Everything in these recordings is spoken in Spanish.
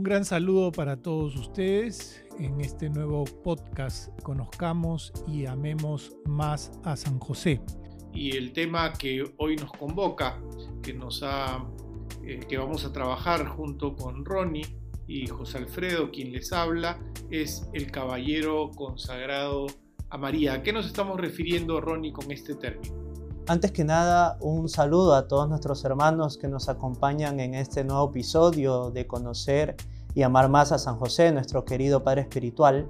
Un gran saludo para todos ustedes en este nuevo podcast Conozcamos y amemos más a San José. Y el tema que hoy nos convoca, que, nos ha, eh, que vamos a trabajar junto con Ronnie y José Alfredo, quien les habla, es el caballero consagrado a María. ¿A qué nos estamos refiriendo, Ronnie, con este término? Antes que nada, un saludo a todos nuestros hermanos que nos acompañan en este nuevo episodio de conocer y amar más a San José, nuestro querido Padre Espiritual.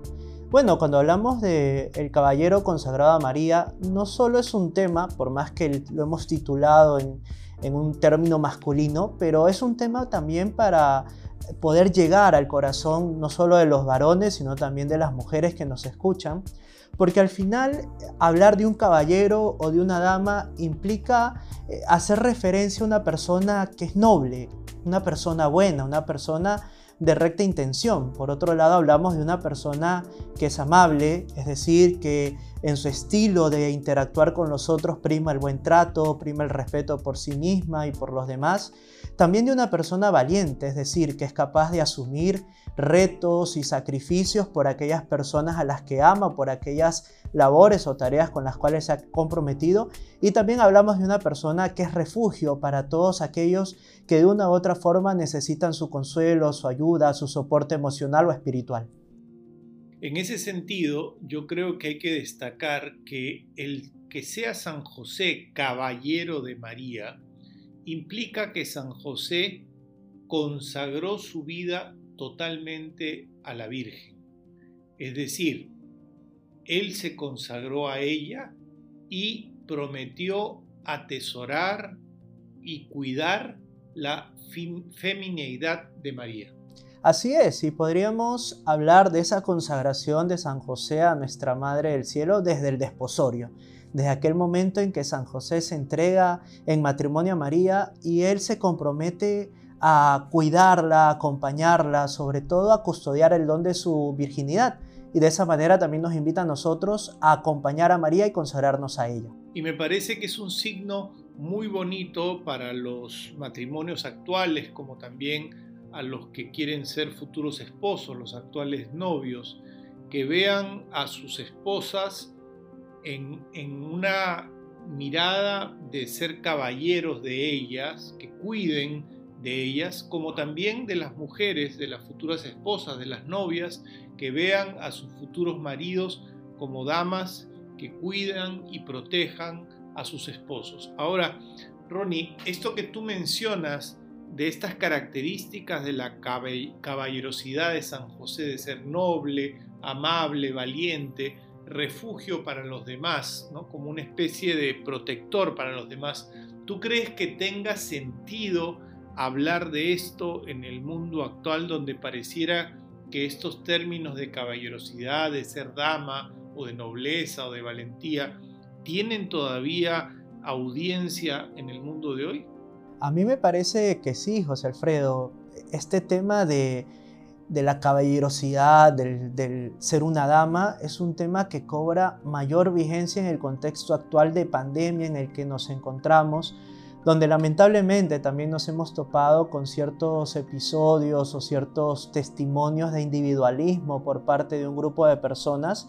Bueno, cuando hablamos de el caballero consagrado a María, no solo es un tema, por más que lo hemos titulado en, en un término masculino, pero es un tema también para poder llegar al corazón no solo de los varones, sino también de las mujeres que nos escuchan, porque al final hablar de un caballero o de una dama implica eh, hacer referencia a una persona que es noble, una persona buena, una persona de recta intención. Por otro lado, hablamos de una persona que es amable, es decir, que en su estilo de interactuar con los otros prima el buen trato, prima el respeto por sí misma y por los demás. También de una persona valiente, es decir, que es capaz de asumir retos y sacrificios por aquellas personas a las que ama, por aquellas labores o tareas con las cuales se ha comprometido. Y también hablamos de una persona que es refugio para todos aquellos que de una u otra forma necesitan su consuelo, su ayuda, su soporte emocional o espiritual. En ese sentido, yo creo que hay que destacar que el que sea San José caballero de María implica que San José consagró su vida totalmente a la Virgen. Es decir, él se consagró a ella y prometió atesorar y cuidar la femineidad de María. Así es, y podríamos hablar de esa consagración de San José a nuestra Madre del Cielo desde el desposorio, desde aquel momento en que San José se entrega en matrimonio a María y él se compromete a cuidarla, a acompañarla, sobre todo a custodiar el don de su virginidad. Y de esa manera también nos invita a nosotros a acompañar a María y consagrarnos a ella. Y me parece que es un signo muy bonito para los matrimonios actuales, como también a los que quieren ser futuros esposos, los actuales novios, que vean a sus esposas en, en una mirada de ser caballeros de ellas, que cuiden de ellas, como también de las mujeres, de las futuras esposas, de las novias, que vean a sus futuros maridos como damas que cuidan y protejan a sus esposos. Ahora, Ronnie, esto que tú mencionas de estas características de la caballerosidad de San José, de ser noble, amable, valiente, refugio para los demás, ¿no? como una especie de protector para los demás, ¿tú crees que tenga sentido hablar de esto en el mundo actual donde pareciera que estos términos de caballerosidad, de ser dama o de nobleza o de valentía, tienen todavía audiencia en el mundo de hoy? A mí me parece que sí, José Alfredo. Este tema de, la caballerosidad, del, del, ser una dama, es un tema que cobra mayor vigencia en el contexto actual de pandemia en el que nos encontramos donde lamentablemente también nos hemos topado con ciertos episodios o ciertos testimonios de individualismo por parte de un grupo de personas.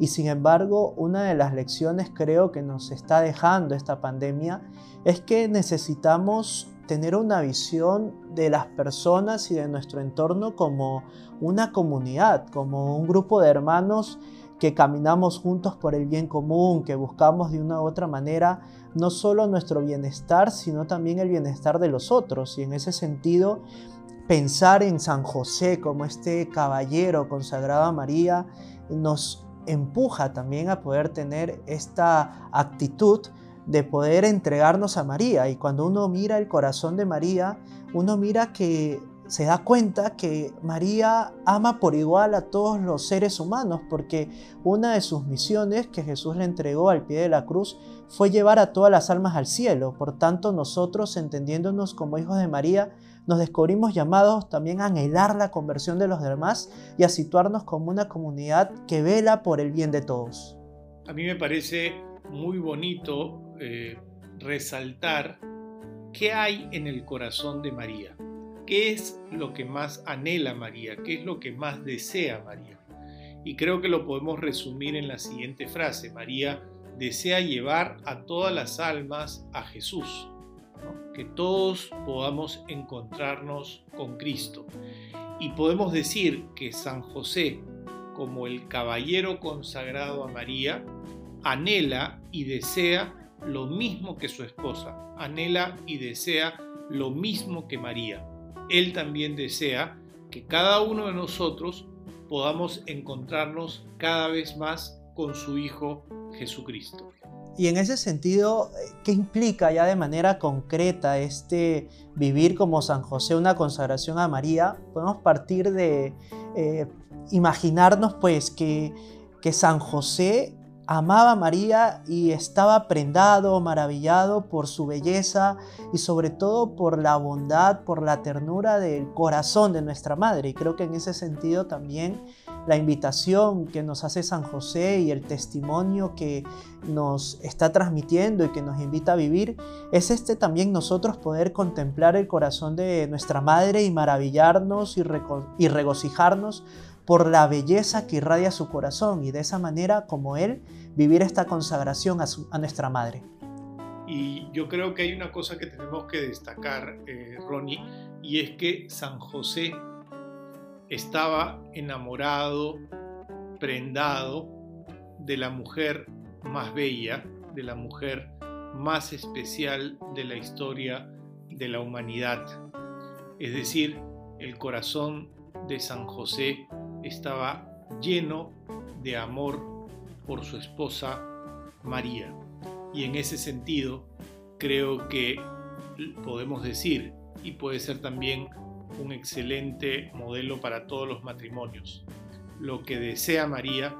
Y sin embargo, una de las lecciones creo que nos está dejando esta pandemia es que necesitamos tener una visión de las personas y de nuestro entorno como una comunidad, como un grupo de hermanos que caminamos juntos por el bien común, que buscamos de una u otra manera no solo nuestro bienestar, sino también el bienestar de los otros. Y en ese sentido, pensar en San José como este caballero consagrado a María nos empuja también a poder tener esta actitud de poder entregarnos a María. Y cuando uno mira el corazón de María, uno mira que se da cuenta que María ama por igual a todos los seres humanos, porque una de sus misiones que Jesús le entregó al pie de la cruz fue llevar a todas las almas al cielo. Por tanto, nosotros, entendiéndonos como hijos de María, nos descubrimos llamados también a anhelar la conversión de los demás y a situarnos como una comunidad que vela por el bien de todos. A mí me parece muy bonito eh, resaltar qué hay en el corazón de María ¿qué es lo que más anhela María? ¿Qué es lo que más desea María? Y creo que lo podemos resumir en la siguiente frase. María desea llevar a todas las almas a Jesús, que todos podamos encontrarnos con Cristo. Y podemos decir que San José, como el caballero consagrado a María, anhela y desea lo mismo que su esposa, anhela y desea lo mismo que María. Él también desea que cada uno de nosotros podamos encontrarnos cada vez más con su Hijo Jesucristo. Y en ese sentido, ¿qué implica ya de manera concreta este vivir como San José una consagración a María? Podemos partir de eh, imaginarnos pues que San José amaba a María y estaba prendado, maravillado por su belleza y sobre todo por la bondad, por la ternura del corazón de nuestra madre. Y creo que en ese sentido también la invitación que nos hace San José y el testimonio que nos está transmitiendo y que nos invita a vivir es este también nosotros poder contemplar el corazón de nuestra madre y maravillarnos y, y regocijarnos por la belleza que irradia su corazón y de esa manera como Él vivir esta consagración a, nuestra Madre. Y yo creo que hay una cosa que tenemos que destacar, eh, Ronnie, y es que San José estaba enamorado, prendado de la mujer más bella, de la mujer más especial de la historia de la humanidad. Es decir, el corazón de San José estaba lleno de amor por su esposa María. Y en ese sentido, creo que podemos decir, y puede ser también un excelente modelo para todos los matrimonios, lo que desea María,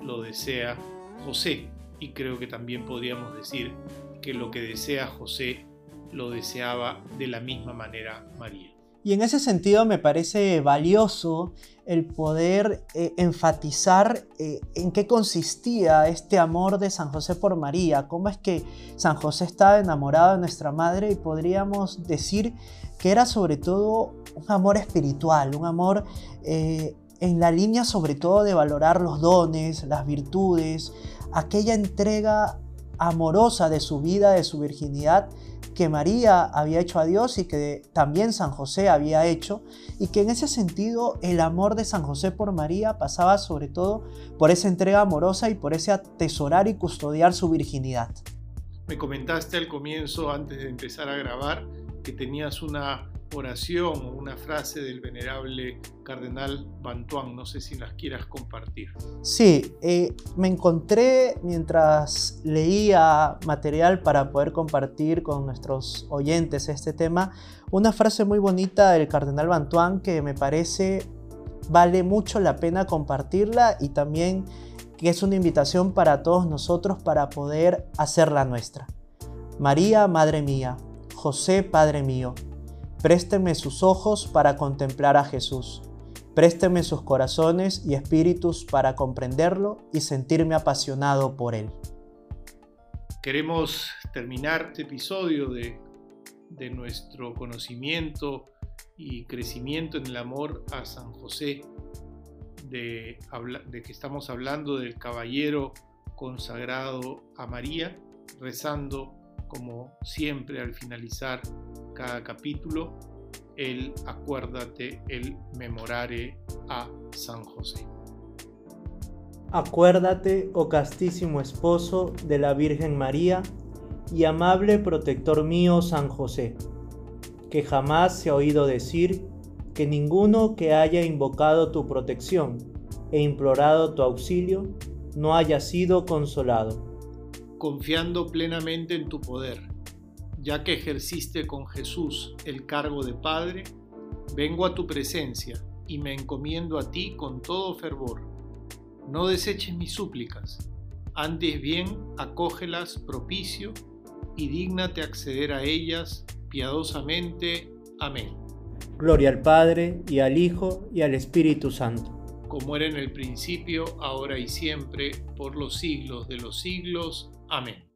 lo desea José. Y creo que también podríamos decir que lo que desea José, lo deseaba de la misma manera María. Y en ese sentido me parece valioso el poder eh, enfatizar eh, en qué consistía este amor de San José por María, cómo es que San José estaba enamorado de nuestra madre y podríamos decir que era sobre todo un amor espiritual, un amor eh, en la línea sobre todo de valorar los dones, las virtudes, aquella entrega amorosa de su vida, de su virginidad que María había hecho a Dios y que también San José había hecho, y que en ese sentido el amor de San José por María pasaba sobre todo por esa entrega amorosa y por ese atesorar y custodiar su virginidad. Me comentaste al comienzo, antes de empezar a grabar, que tenías una oración o una frase del venerable cardenal Bantuán. No sé si las quieras compartir. Sí, eh, me encontré mientras leía material para poder compartir con nuestros oyentes este tema, una frase muy bonita del cardenal Bantuán que me parece vale mucho la pena compartirla y también que es una invitación para todos nosotros para poder hacerla nuestra. María, Madre mía, José, Padre mío, Présteme sus ojos para contemplar a Jesús. Présteme sus corazones y espíritus para comprenderlo y sentirme apasionado por él. Queremos terminar este episodio de, nuestro conocimiento y crecimiento en el amor a San José, de, de que estamos hablando del caballero consagrado a María, rezando como siempre al finalizar cada capítulo, el acuérdate, el memorare a San José. Acuérdate, oh castísimo esposo de la Virgen María y amable protector mío San José, que jamás se ha oído decir que ninguno que haya invocado tu protección e implorado tu auxilio no haya sido consolado confiando plenamente en tu poder. Ya que ejerciste con Jesús el cargo de Padre, vengo a tu presencia y me encomiendo a ti con todo fervor. No deseches mis súplicas, antes bien acógelas propicio y dígnate acceder a ellas piadosamente. Amén. Gloria al Padre y al Hijo y al Espíritu Santo. Como era en el principio, ahora y siempre, por los siglos de los siglos. Amén.